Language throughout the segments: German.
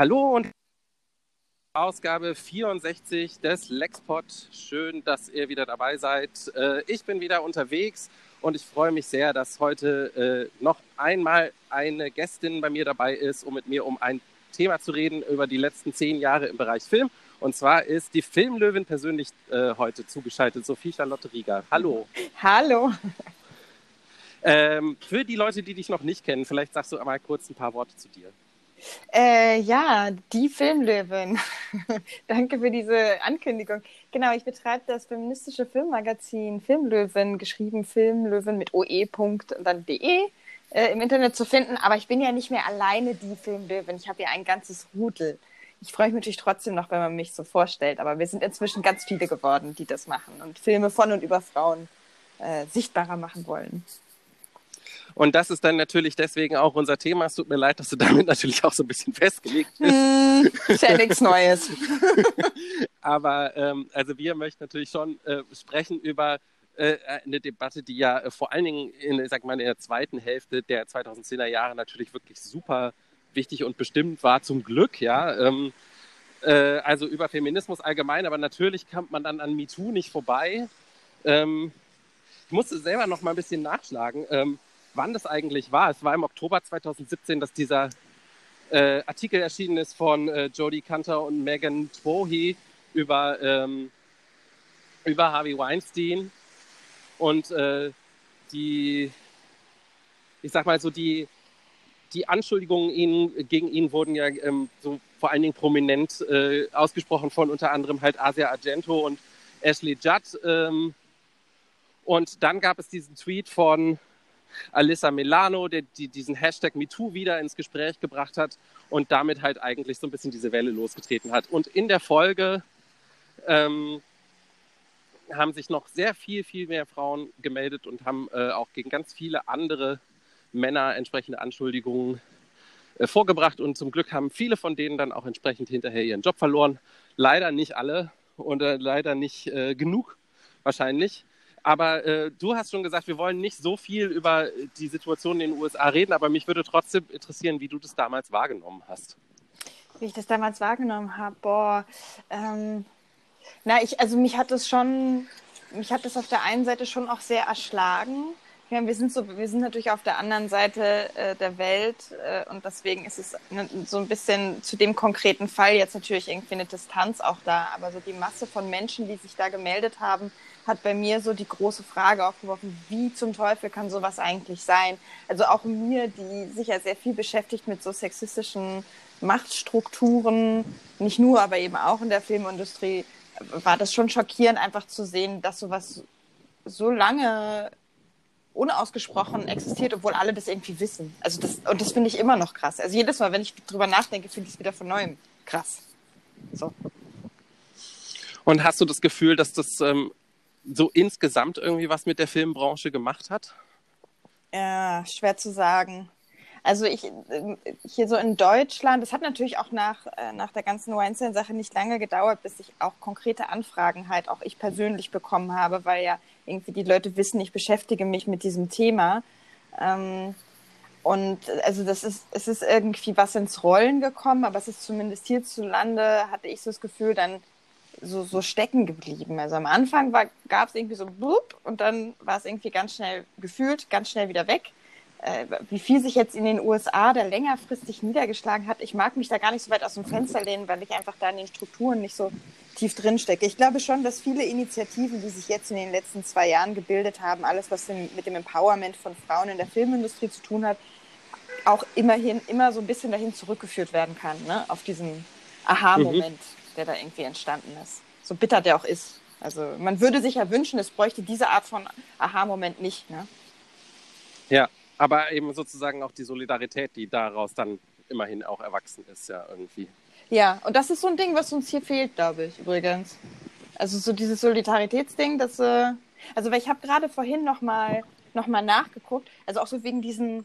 Hallo und Ausgabe 64 des Lexpod. Schön, dass ihr wieder dabei seid. Äh, ich bin wieder unterwegs und ich freue mich sehr, dass heute äh, noch einmal eine Gästin bei mir dabei ist, um mit mir um ein Thema zu reden über die letzten zehn Jahre im Bereich Film. Und zwar ist die Filmlöwin persönlich äh, heute zugeschaltet, Sophie Charlotte Rieger. Hallo. Hallo. Ähm, für die Leute, die dich noch nicht kennen, vielleicht sagst du mal kurz ein paar Worte zu dir. Äh, ja, die Filmlöwin. Danke für diese Ankündigung. Genau, ich betreibe das feministische Filmmagazin Filmlöwin, geschrieben Filmlöwin mit oe. und dann de äh, im Internet zu finden. Aber ich bin ja nicht mehr alleine die Filmlöwin. Ich habe ja ein ganzes Rudel. Ich freue mich natürlich trotzdem noch, wenn man mich so vorstellt. Aber wir sind inzwischen ganz viele geworden, die das machen und Filme von und über Frauen äh, sichtbarer machen wollen. Und das ist dann natürlich deswegen auch unser Thema. Es tut mir leid, dass du damit natürlich auch so ein bisschen festgelegt bist. Mm, ist ja nichts Neues. Aber ähm, also wir möchten natürlich schon äh, sprechen über äh, eine Debatte, die ja äh, vor allen Dingen in, sag mal, in der zweiten Hälfte der 2010er Jahre natürlich wirklich super wichtig und bestimmt war, zum Glück, ja. Ähm, äh, also über Feminismus allgemein, aber natürlich kommt man dann an MeToo nicht vorbei. Ähm, ich musste selber noch mal ein bisschen nachschlagen. Ähm, wann das eigentlich war. Es war im Oktober 2017, dass dieser äh, Artikel erschienen ist von äh, Jodie Cantor und Megan Twohy über, ähm, über Harvey Weinstein. Und äh, die, ich sag mal so, die, die Anschuldigungen ihn, gegen ihn wurden ja ähm, so vor allen Dingen prominent äh, ausgesprochen von unter anderem halt Asia Argento und Ashley Judd. Ähm, und dann gab es diesen Tweet von Alyssa Milano, der die, diesen Hashtag MeToo wieder ins Gespräch gebracht hat und damit halt eigentlich so ein bisschen diese Welle losgetreten hat. Und in der Folge ähm, haben sich noch sehr viel, viel mehr Frauen gemeldet und haben äh, auch gegen ganz viele andere Männer entsprechende Anschuldigungen äh, vorgebracht. Und zum Glück haben viele von denen dann auch entsprechend hinterher ihren Job verloren. Leider nicht alle und äh, leider nicht äh, genug wahrscheinlich. Aber äh, du hast schon gesagt, wir wollen nicht so viel über die Situation in den USA reden, aber mich würde trotzdem interessieren, wie du das damals wahrgenommen hast. Wie ich das damals wahrgenommen habe, boah, ähm, na, ich, also mich hat das schon, mich hat das auf der einen Seite schon auch sehr erschlagen. Ja, wir sind so, wir sind natürlich auf der anderen Seite äh, der Welt äh, und deswegen ist es ne, so ein bisschen zu dem konkreten Fall jetzt natürlich irgendwie eine Distanz auch da, aber so die Masse von Menschen, die sich da gemeldet haben, hat bei mir so die große Frage aufgeworfen, wie zum Teufel kann sowas eigentlich sein? Also auch mir, die sich ja sehr viel beschäftigt mit so sexistischen Machtstrukturen, nicht nur, aber eben auch in der Filmindustrie, war das schon schockierend, einfach zu sehen, dass sowas so lange unausgesprochen existiert, obwohl alle das irgendwie wissen. Also das, und das finde ich immer noch krass. Also jedes Mal, wenn ich drüber nachdenke, finde ich es wieder von neuem krass. So. Und hast du das Gefühl, dass das ähm, so insgesamt irgendwie was mit der Filmbranche gemacht hat? Ja, schwer zu sagen. Also ich hier so in Deutschland, das hat natürlich auch nach, äh, nach der ganzen Weinstein-Sache nicht lange gedauert, bis ich auch konkrete Anfragen halt auch ich persönlich bekommen habe, weil ja irgendwie die Leute wissen, ich beschäftige mich mit diesem Thema. Ähm, und also das ist, es ist irgendwie was ins Rollen gekommen, aber es ist zumindest hierzulande, hatte ich so das Gefühl, dann so, so stecken geblieben. Also am Anfang gab es irgendwie so blub und dann war es irgendwie ganz schnell gefühlt, ganz schnell wieder weg. Äh, wie viel sich jetzt in den USA da längerfristig niedergeschlagen hat, ich mag mich da gar nicht so weit aus dem Fenster lehnen, weil ich einfach da in den Strukturen nicht so tief drin stecke. Ich glaube schon, dass viele Initiativen, die sich jetzt in den letzten zwei Jahren gebildet haben, alles, was mit dem Empowerment von Frauen in der Filmindustrie zu tun hat, auch immerhin immer so ein bisschen dahin zurückgeführt werden kann, ne? auf diesen Aha-Moment. Mhm der da irgendwie entstanden ist. So bitter der auch ist. Also man würde sich ja wünschen, es bräuchte diese Art von Aha-Moment nicht. Ne? Ja, aber eben sozusagen auch die Solidarität, die daraus dann immerhin auch erwachsen ist, ja irgendwie. Ja, und das ist so ein Ding, was uns hier fehlt, glaube ich, übrigens. Also so dieses Solidaritätsding, das, äh, also weil ich habe gerade vorhin nochmal noch mal nachgeguckt, also auch so wegen diesen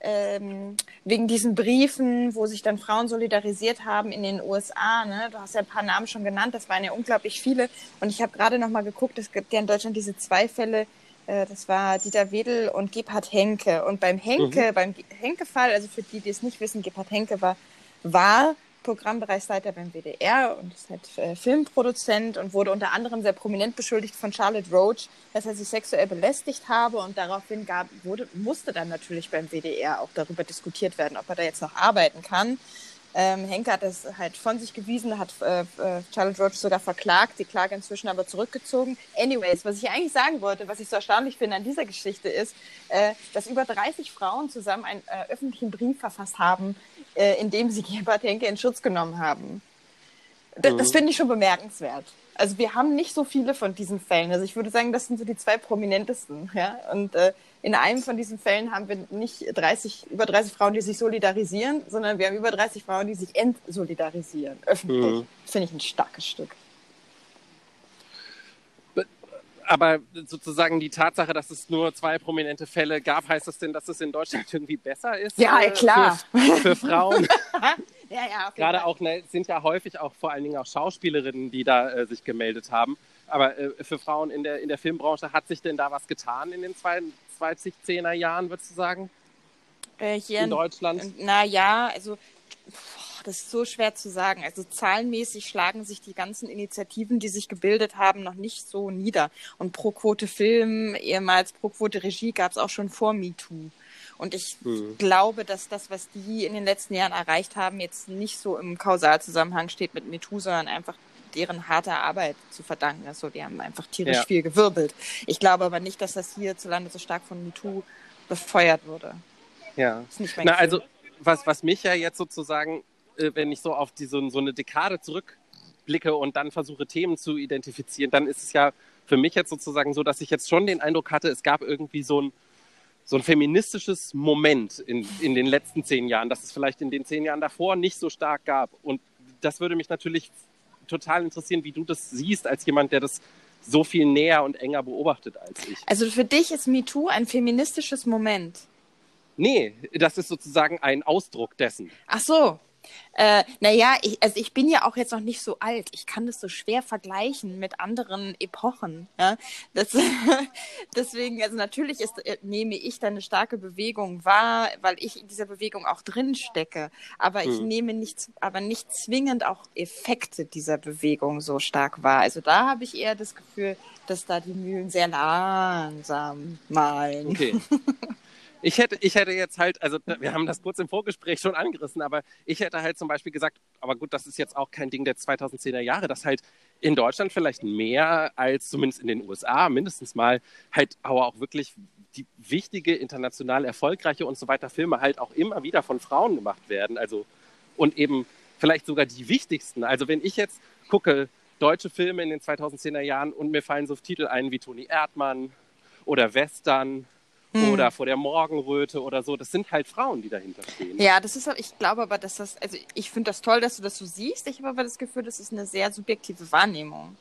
ähm, wegen diesen Briefen, wo sich dann Frauen solidarisiert haben in den USA. Ne? Du hast ja ein paar Namen schon genannt, das waren ja unglaublich viele. Und ich habe gerade noch mal geguckt, es gibt ja in Deutschland diese zwei Fälle, das war Dieter Wedel und Gebhard Henke. Und beim Henke, mhm. beim Henke-Fall, also für die, die es nicht wissen, Gebhard Henke war, war Programmbereichsleiter beim WDR und ist halt äh, Filmproduzent und wurde unter anderem sehr prominent beschuldigt von Charlotte Roach, dass er sie sexuell belästigt habe und daraufhin gab, wurde, musste dann natürlich beim WDR auch darüber diskutiert werden, ob er da jetzt noch arbeiten kann. Ähm, Henke hat das halt von sich gewiesen, hat äh, äh, Charlotte Roach sogar verklagt, die Klage inzwischen aber zurückgezogen. Anyways, was ich eigentlich sagen wollte, was ich so erstaunlich finde an dieser Geschichte ist, äh, dass über 30 Frauen zusammen einen äh, öffentlichen Brief verfasst haben, äh, in dem sie Gebhard Henke in Schutz genommen haben. D mhm. Das finde ich schon bemerkenswert. Also wir haben nicht so viele von diesen Fällen. Also ich würde sagen, das sind so die zwei prominentesten. Ja? Und äh, in einem von diesen Fällen haben wir nicht 30, über 30 Frauen, die sich solidarisieren, sondern wir haben über 30 Frauen, die sich entsolidarisieren, öffentlich. Mhm. Finde ich ein starkes Stück. Aber sozusagen die Tatsache, dass es nur zwei prominente Fälle gab, heißt das denn, dass es in Deutschland irgendwie besser ist? Ja, äh, klar. Für, für Frauen. ja, ja, Gerade auch ne, sind ja häufig auch vor allen Dingen auch Schauspielerinnen, die da äh, sich gemeldet haben. Aber äh, für Frauen in der, in der Filmbranche hat sich denn da was getan in den 2010er Jahren, würdest du sagen? Äh, hier in Deutschland? Na ja, also das ist so schwer zu sagen. Also zahlenmäßig schlagen sich die ganzen Initiativen, die sich gebildet haben, noch nicht so nieder. Und Pro Quote Film, ehemals Pro Quote Regie, gab es auch schon vor MeToo. Und ich hm. glaube, dass das, was die in den letzten Jahren erreicht haben, jetzt nicht so im Kausalzusammenhang steht mit MeToo, sondern einfach deren harter Arbeit zu verdanken ist. So, die haben einfach tierisch ja. viel gewirbelt. Ich glaube aber nicht, dass das hierzulande so stark von MeToo befeuert wurde. Ja. Na, also was, was mich ja jetzt sozusagen, äh, wenn ich so auf die, so, so eine Dekade zurückblicke und dann versuche, Themen zu identifizieren, dann ist es ja für mich jetzt sozusagen so, dass ich jetzt schon den Eindruck hatte, es gab irgendwie so ein, so ein feministisches Moment in, in den letzten zehn Jahren, das es vielleicht in den zehn Jahren davor nicht so stark gab. Und das würde mich natürlich total interessieren, wie du das siehst, als jemand, der das so viel näher und enger beobachtet als ich. Also für dich ist MeToo ein feministisches Moment. Nee, das ist sozusagen ein Ausdruck dessen. Ach so. Äh, naja, ich, also ich bin ja auch jetzt noch nicht so alt. Ich kann das so schwer vergleichen mit anderen Epochen. Ja? Das, deswegen, also natürlich ist, äh, nehme ich da eine starke Bewegung wahr, weil ich in dieser Bewegung auch drin stecke. Aber hm. ich nehme nicht, aber nicht zwingend auch Effekte dieser Bewegung so stark wahr. Also da habe ich eher das Gefühl, dass da die Mühlen sehr langsam malen. Okay. Ich hätte, ich hätte jetzt halt, also wir haben das kurz im Vorgespräch schon angerissen, aber ich hätte halt zum Beispiel gesagt, aber gut, das ist jetzt auch kein Ding der 2010er Jahre, dass halt in Deutschland vielleicht mehr als zumindest in den USA mindestens mal halt aber auch wirklich die wichtige, international erfolgreiche und so weiter Filme halt auch immer wieder von Frauen gemacht werden. Also und eben vielleicht sogar die wichtigsten. Also wenn ich jetzt gucke, deutsche Filme in den 2010er Jahren und mir fallen so Titel ein wie Toni Erdmann oder Western hm. oder vor der Morgenröte oder so. Das sind halt Frauen, die dahinter stehen. Ja, das ist, ich glaube aber, dass das, also ich finde das toll, dass du das so siehst. Ich habe aber das Gefühl, das ist eine sehr subjektive Wahrnehmung.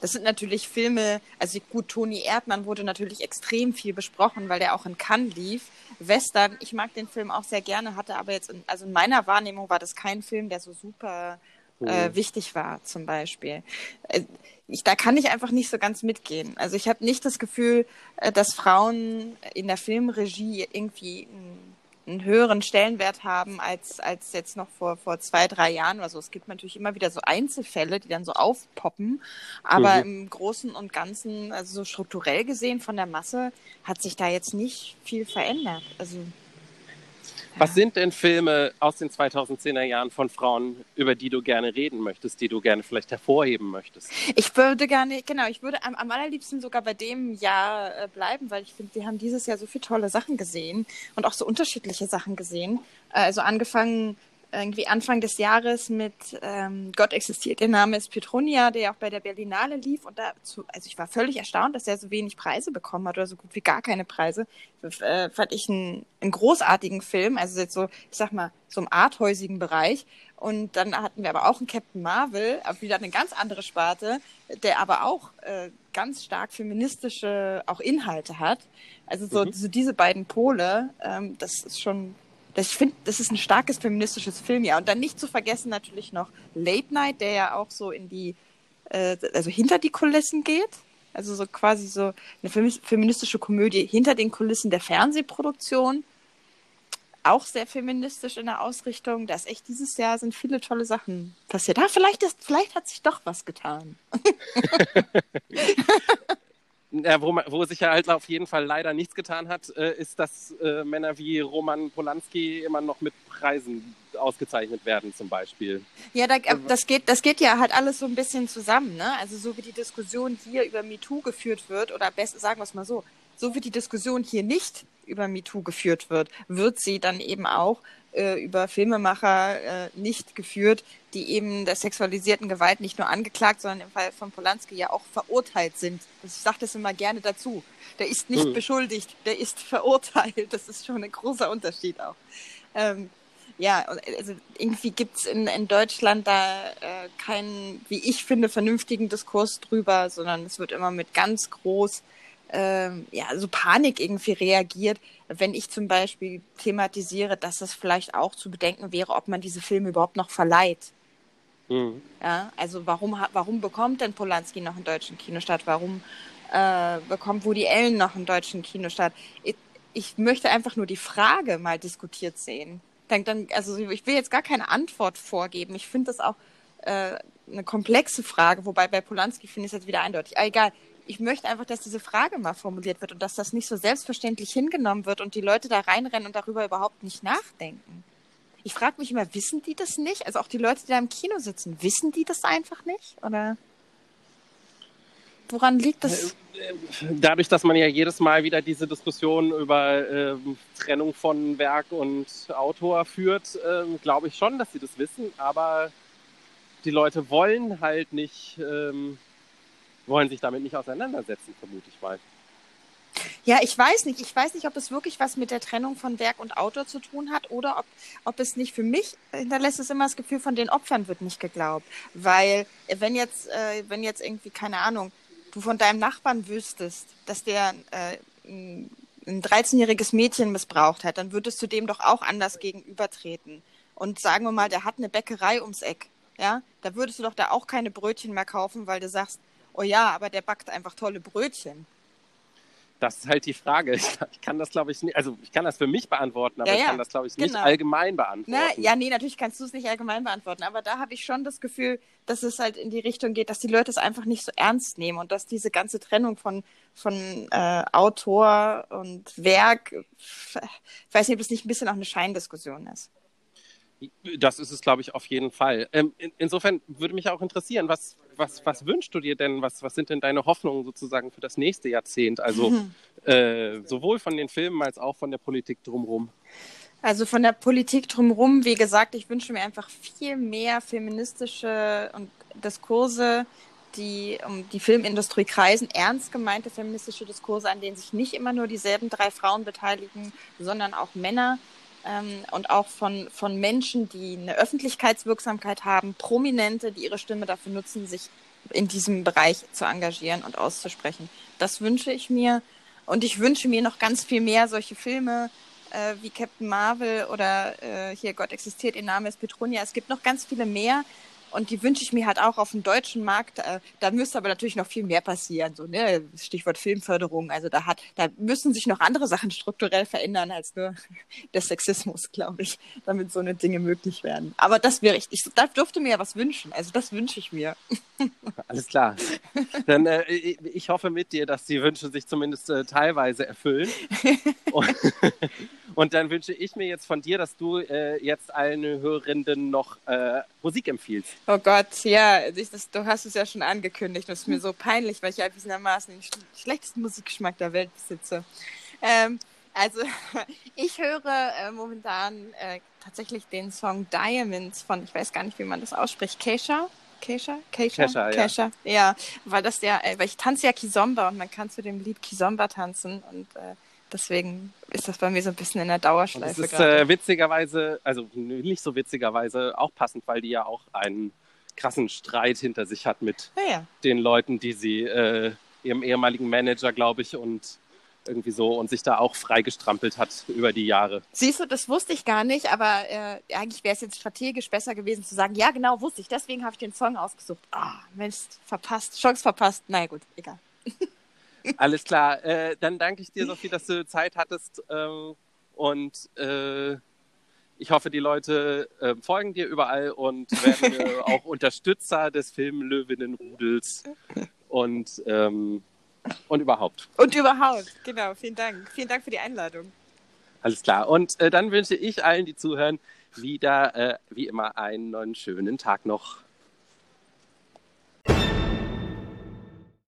Das sind natürlich Filme, also gut, Toni Erdmann wurde natürlich extrem viel besprochen, weil der auch in Cannes lief. Western, ich mag den Film auch sehr gerne, hatte aber jetzt, in, also in meiner Wahrnehmung war das kein Film, der so super äh, wichtig war, zum Beispiel. Äh, ich, da kann ich einfach nicht so ganz mitgehen. Also ich habe nicht das Gefühl, äh, dass Frauen in der Filmregie irgendwie einen, einen, höheren Stellenwert haben als, als jetzt noch vor, vor zwei, drei Jahren oder so. Es gibt natürlich immer wieder so Einzelfälle, die dann so aufpoppen. Aber mhm. im Großen und Ganzen, also so strukturell gesehen von der Masse, hat sich da jetzt nicht viel verändert. Also was sind denn Filme aus den 2010er Jahren von Frauen, über die du gerne reden möchtest, die du gerne vielleicht hervorheben möchtest? Ich würde gerne, genau, ich würde am, am allerliebsten sogar bei dem Jahr äh, bleiben, weil ich finde, wir haben dieses Jahr so viele tolle Sachen gesehen und auch so unterschiedliche Sachen gesehen. Äh, also angefangen irgendwie Anfang des Jahres mit ähm, Gott existiert, der Name ist Petronia, der ja auch bei der Berlinale lief und dazu, also ich war völlig erstaunt, dass er so wenig Preise bekommen hat oder so gut wie gar keine Preise. Äh, fand ich einen, einen großartigen Film, also jetzt so, ich sag mal, so im arthäusigen Bereich. Und dann hatten wir aber auch einen Captain Marvel, wieder eine ganz andere Sparte, der aber auch äh, ganz stark feministische auch Inhalte hat. Also so, mhm. so diese beiden Pole, ähm, das ist schon ich finde, das ist ein starkes feministisches Filmjahr. Und dann nicht zu vergessen natürlich noch Late Night, der ja auch so in die, äh, also hinter die Kulissen geht. Also so quasi so eine feministische Komödie hinter den Kulissen der Fernsehproduktion. auch sehr feministisch in der Ausrichtung. Da ist echt dieses Jahr sind viele tolle Sachen passiert. Ah, vielleicht, ist, vielleicht hat sich doch was getan. Ja, wo, man, wo, sich ja halt auf jeden Fall leider nichts getan hat, äh, ist, dass äh, Männer wie Roman Polanski immer noch mit Preisen ausgezeichnet werden, zum Beispiel. Ja, da, äh, das, geht, das geht ja halt alles so ein bisschen zusammen. Ne? Also so wie die Diskussion hier über MeToo geführt wird, oder besser sagen wir es mal so, so wie die Diskussion hier nicht über MeToo geführt wird, wird sie dann eben auch äh, über Filmemacher äh, nicht geführt, die eben der sexualisierten Gewalt nicht nur angeklagt, sondern im Fall von Polanski ja auch verurteilt sind. Ich sage das immer gerne dazu. Der ist nicht mhm. beschuldigt, der ist verurteilt. Das ist schon ein großer Unterschied auch. Ähm, ja, also irgendwie gibt es in, in Deutschland da äh, keinen, wie ich finde, vernünftigen Diskurs drüber, sondern es wird immer mit ganz groß ähm, ja, so Panik irgendwie reagiert, wenn ich zum Beispiel thematisiere, dass es vielleicht auch zu bedenken wäre, ob man diese Filme überhaupt noch verleiht. Mhm. Ja, also warum, warum bekommt denn Polanski noch einen deutschen Kinostart? Warum äh, bekommt Woody Allen noch einen deutschen Kinostart? Ich, ich möchte einfach nur die Frage mal diskutiert sehen. Dann, dann, also ich will jetzt gar keine Antwort vorgeben. Ich finde das auch äh, eine komplexe Frage, wobei bei Polanski finde ich es jetzt wieder eindeutig. Aber egal, ich möchte einfach, dass diese Frage mal formuliert wird und dass das nicht so selbstverständlich hingenommen wird und die Leute da reinrennen und darüber überhaupt nicht nachdenken. Ich frage mich immer, wissen die das nicht? Also auch die Leute, die da im Kino sitzen, wissen die das einfach nicht? Oder woran liegt das? Dadurch, dass man ja jedes Mal wieder diese Diskussion über äh, Trennung von Werk und Autor führt, äh, glaube ich schon, dass sie das wissen, aber die Leute wollen halt nicht ähm, wollen sich damit nicht auseinandersetzen, vermute ich mal. Ja, ich weiß nicht. Ich weiß nicht, ob es wirklich was mit der Trennung von Werk und Autor zu tun hat oder ob, ob es nicht für mich hinterlässt es immer das Gefühl, von den Opfern wird nicht geglaubt. Weil wenn jetzt, äh, wenn jetzt irgendwie, keine Ahnung, du von deinem Nachbarn wüsstest, dass der äh, ein 13-jähriges Mädchen missbraucht hat, dann würdest du dem doch auch anders gegenübertreten. Und sagen wir mal, der hat eine Bäckerei ums Eck. Ja, da würdest du doch da auch keine Brötchen mehr kaufen, weil du sagst, oh ja, aber der backt einfach tolle Brötchen. Das ist halt die Frage. Ich kann das, glaube ich, nicht, also ich kann das für mich beantworten, aber ja, ja. ich kann das, glaube ich, nicht genau. allgemein beantworten. Na, ja, nee, natürlich kannst du es nicht allgemein beantworten, aber da habe ich schon das Gefühl, dass es halt in die Richtung geht, dass die Leute es einfach nicht so ernst nehmen und dass diese ganze Trennung von, von äh, Autor und Werk, ich weiß nicht, ob es nicht ein bisschen auch eine Scheindiskussion ist. Das ist es, glaube ich, auf jeden Fall. Ähm, in, insofern würde mich auch interessieren, was, was, was wünschst du dir denn? Was, was sind denn deine Hoffnungen sozusagen für das nächste Jahrzehnt? Also mhm. äh, sowohl von den Filmen als auch von der Politik drumherum. Also von der Politik drumherum, wie gesagt, ich wünsche mir einfach viel mehr feministische und Diskurse, die um die Filmindustrie kreisen, ernst gemeinte feministische Diskurse, an denen sich nicht immer nur dieselben drei Frauen beteiligen, sondern auch Männer ähm, und auch von, von Menschen, die eine Öffentlichkeitswirksamkeit haben, Prominente, die ihre Stimme dafür nutzen, sich in diesem Bereich zu engagieren und auszusprechen. Das wünsche ich mir. Und ich wünsche mir noch ganz viel mehr solche Filme äh, wie Captain Marvel oder äh, hier Gott existiert, ihr Name ist Petronia. Es gibt noch ganz viele mehr, und die wünsche ich mir halt auch auf dem deutschen Markt. Äh, da müsste aber natürlich noch viel mehr passieren. So, ne? Stichwort Filmförderung. Also da hat, da müssen sich noch andere Sachen strukturell verändern als nur der Sexismus, glaube ich, damit so eine Dinge möglich werden. Aber das wäre ich, ich da dürfte mir ja was wünschen. Also das wünsche ich mir. Alles klar. Dann äh, ich hoffe mit dir, dass die Wünsche sich zumindest äh, teilweise erfüllen. Und, und, dann wünsche ich mir jetzt von dir, dass du äh, jetzt allen Hörenden noch äh, Musik empfiehlst. Oh Gott, ja, ich, das, du hast es ja schon angekündigt. Das ist mir so peinlich, weil ich erwiesenermaßen den schlechtesten Musikgeschmack der Welt besitze. Ähm, also, ich höre äh, momentan äh, tatsächlich den Song Diamonds von, ich weiß gar nicht, wie man das ausspricht, Keisha. Keisha? Keisha? Kesha, Kesha. Ja. ja. weil das der, äh, weil ich tanze ja Kizomba und man kann zu dem Lied Kizomba tanzen und äh, deswegen ist das bei mir so ein bisschen in der Dauerschleife. Das ist äh, witzigerweise, also nicht so witzigerweise, auch passend, weil die ja auch einen krassen Streit hinter sich hat mit ja, ja. den Leuten, die sie, äh, ihrem ehemaligen Manager, glaube ich, und irgendwie so und sich da auch freigestrampelt hat über die Jahre. Siehst du, das wusste ich gar nicht, aber äh, eigentlich wäre es jetzt strategisch besser gewesen zu sagen, ja genau, wusste ich, deswegen habe ich den Song ausgesucht. Ah, oh, Mensch, verpasst, Chance verpasst. Na naja, gut, egal. Alles klar. Äh, dann danke ich dir, Sophie, dass du Zeit hattest. Ähm, und äh, ich hoffe, die Leute äh, folgen dir überall und werden auch Unterstützer des Film Löwinnenrudels und, ähm, und überhaupt. Und überhaupt, genau. Vielen Dank. Vielen Dank für die Einladung. Alles klar. Und äh, dann wünsche ich allen, die zuhören, wieder äh, wie immer einen schönen Tag noch.